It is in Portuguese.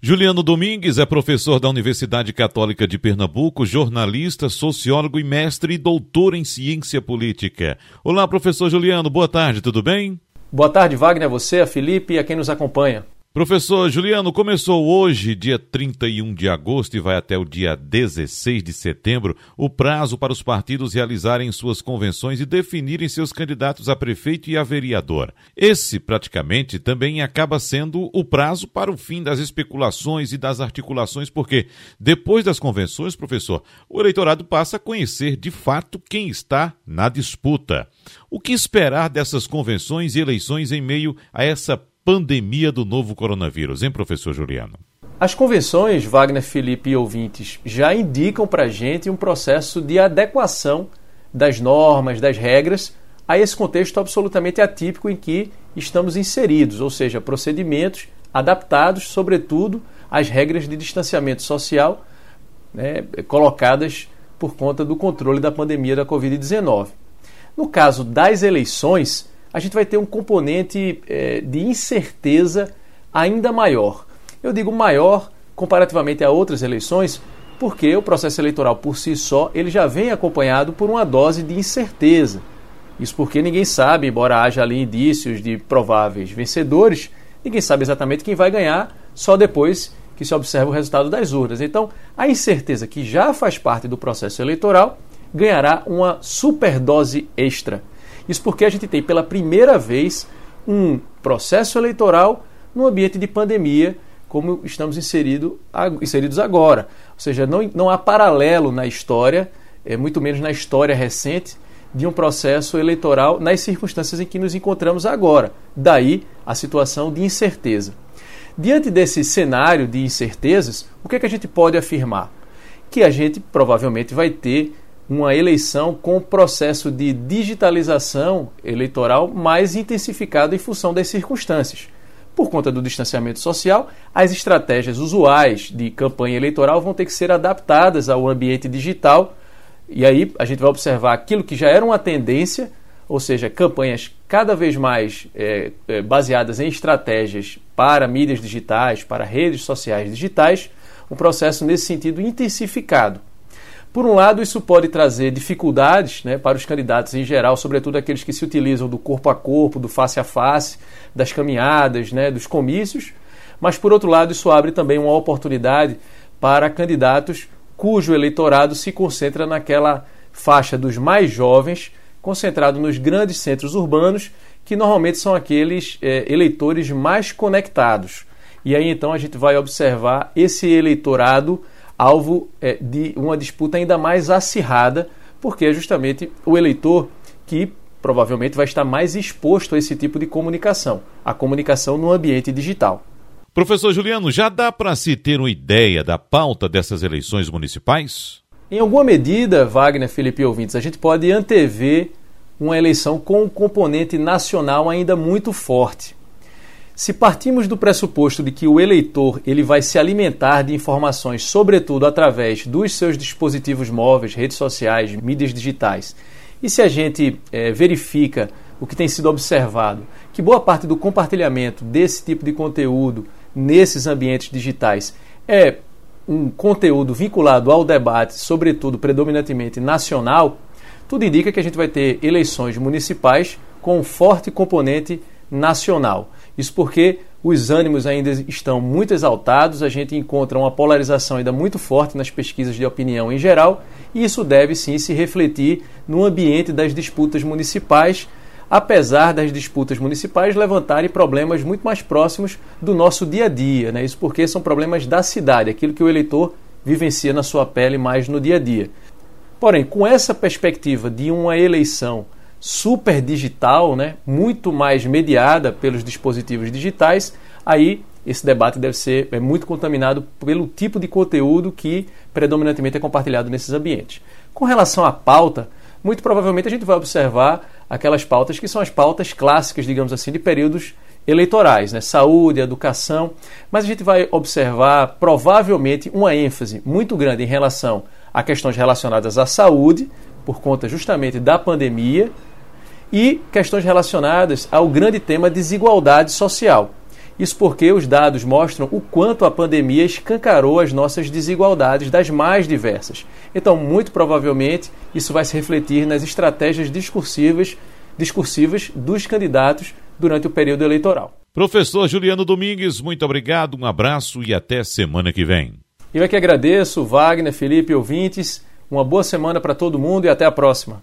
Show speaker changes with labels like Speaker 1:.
Speaker 1: Juliano Domingues é professor da Universidade Católica de Pernambuco, jornalista, sociólogo e mestre e doutor em ciência política. Olá, professor Juliano, boa tarde, tudo bem?
Speaker 2: Boa tarde, Wagner, a você, a Felipe e a quem nos acompanha.
Speaker 1: Professor Juliano, começou hoje, dia 31 de agosto, e vai até o dia 16 de setembro, o prazo para os partidos realizarem suas convenções e definirem seus candidatos a prefeito e a vereador. Esse, praticamente, também acaba sendo o prazo para o fim das especulações e das articulações, porque depois das convenções, professor, o eleitorado passa a conhecer de fato quem está na disputa. O que esperar dessas convenções e eleições em meio a essa pandemia do novo coronavírus, hein, professor Juliano?
Speaker 2: As convenções, Wagner, Felipe e ouvintes, já indicam para a gente um processo de adequação das normas, das regras, a esse contexto absolutamente atípico em que estamos inseridos, ou seja, procedimentos adaptados, sobretudo, às regras de distanciamento social né, colocadas por conta do controle da pandemia da Covid-19. No caso das eleições, a gente vai ter um componente é, de incerteza ainda maior. Eu digo maior comparativamente a outras eleições, porque o processo eleitoral por si só ele já vem acompanhado por uma dose de incerteza. Isso porque ninguém sabe, embora haja ali indícios de prováveis vencedores, ninguém sabe exatamente quem vai ganhar só depois que se observa o resultado das urnas. Então, a incerteza que já faz parte do processo eleitoral ganhará uma superdose extra. Isso porque a gente tem pela primeira vez um processo eleitoral no ambiente de pandemia, como estamos inserido, inseridos agora. Ou seja, não, não há paralelo na história, é, muito menos na história recente, de um processo eleitoral nas circunstâncias em que nos encontramos agora. Daí a situação de incerteza. Diante desse cenário de incertezas, o que, é que a gente pode afirmar? Que a gente provavelmente vai ter uma eleição com processo de digitalização eleitoral mais intensificado em função das circunstâncias. Por conta do distanciamento social, as estratégias usuais de campanha eleitoral vão ter que ser adaptadas ao ambiente digital. E aí a gente vai observar aquilo que já era uma tendência, ou seja, campanhas cada vez mais é, é, baseadas em estratégias para mídias digitais, para redes sociais digitais, um processo nesse sentido intensificado. Por um lado, isso pode trazer dificuldades né, para os candidatos em geral, sobretudo aqueles que se utilizam do corpo a corpo, do face a face, das caminhadas, né, dos comícios, mas por outro lado, isso abre também uma oportunidade para candidatos cujo eleitorado se concentra naquela faixa dos mais jovens, concentrado nos grandes centros urbanos, que normalmente são aqueles é, eleitores mais conectados. E aí então a gente vai observar esse eleitorado alvo é, de uma disputa ainda mais acirrada, porque é justamente o eleitor que provavelmente vai estar mais exposto a esse tipo de comunicação, a comunicação no ambiente digital.
Speaker 1: Professor Juliano, já dá para se ter uma ideia da pauta dessas eleições municipais?
Speaker 2: Em alguma medida, Wagner, Felipe e ouvintes, a gente pode antever uma eleição com um componente nacional ainda muito forte. Se partimos do pressuposto de que o eleitor ele vai se alimentar de informações, sobretudo através dos seus dispositivos móveis, redes sociais, mídias digitais, e se a gente é, verifica o que tem sido observado, que boa parte do compartilhamento desse tipo de conteúdo nesses ambientes digitais é um conteúdo vinculado ao debate, sobretudo predominantemente nacional, tudo indica que a gente vai ter eleições municipais com um forte componente nacional. Isso porque os ânimos ainda estão muito exaltados, a gente encontra uma polarização ainda muito forte nas pesquisas de opinião em geral, e isso deve sim se refletir no ambiente das disputas municipais, apesar das disputas municipais levantarem problemas muito mais próximos do nosso dia a dia. Né? Isso porque são problemas da cidade, aquilo que o eleitor vivencia na sua pele mais no dia a dia. Porém, com essa perspectiva de uma eleição super digital, né, muito mais mediada pelos dispositivos digitais, aí esse debate deve ser é, muito contaminado pelo tipo de conteúdo que predominantemente é compartilhado nesses ambientes. Com relação à pauta, muito provavelmente a gente vai observar aquelas pautas que são as pautas clássicas, digamos assim, de períodos eleitorais, né? saúde, educação, mas a gente vai observar provavelmente uma ênfase muito grande em relação a questões relacionadas à saúde, por conta justamente da pandemia, e questões relacionadas ao grande tema desigualdade social. Isso porque os dados mostram o quanto a pandemia escancarou as nossas desigualdades das mais diversas. Então, muito provavelmente, isso vai se refletir nas estratégias discursivas, discursivas dos candidatos durante o período eleitoral.
Speaker 1: Professor Juliano Domingues, muito obrigado, um abraço e até semana que vem.
Speaker 2: Eu é que agradeço, Wagner, Felipe, ouvintes. Uma boa semana para todo mundo e até a próxima.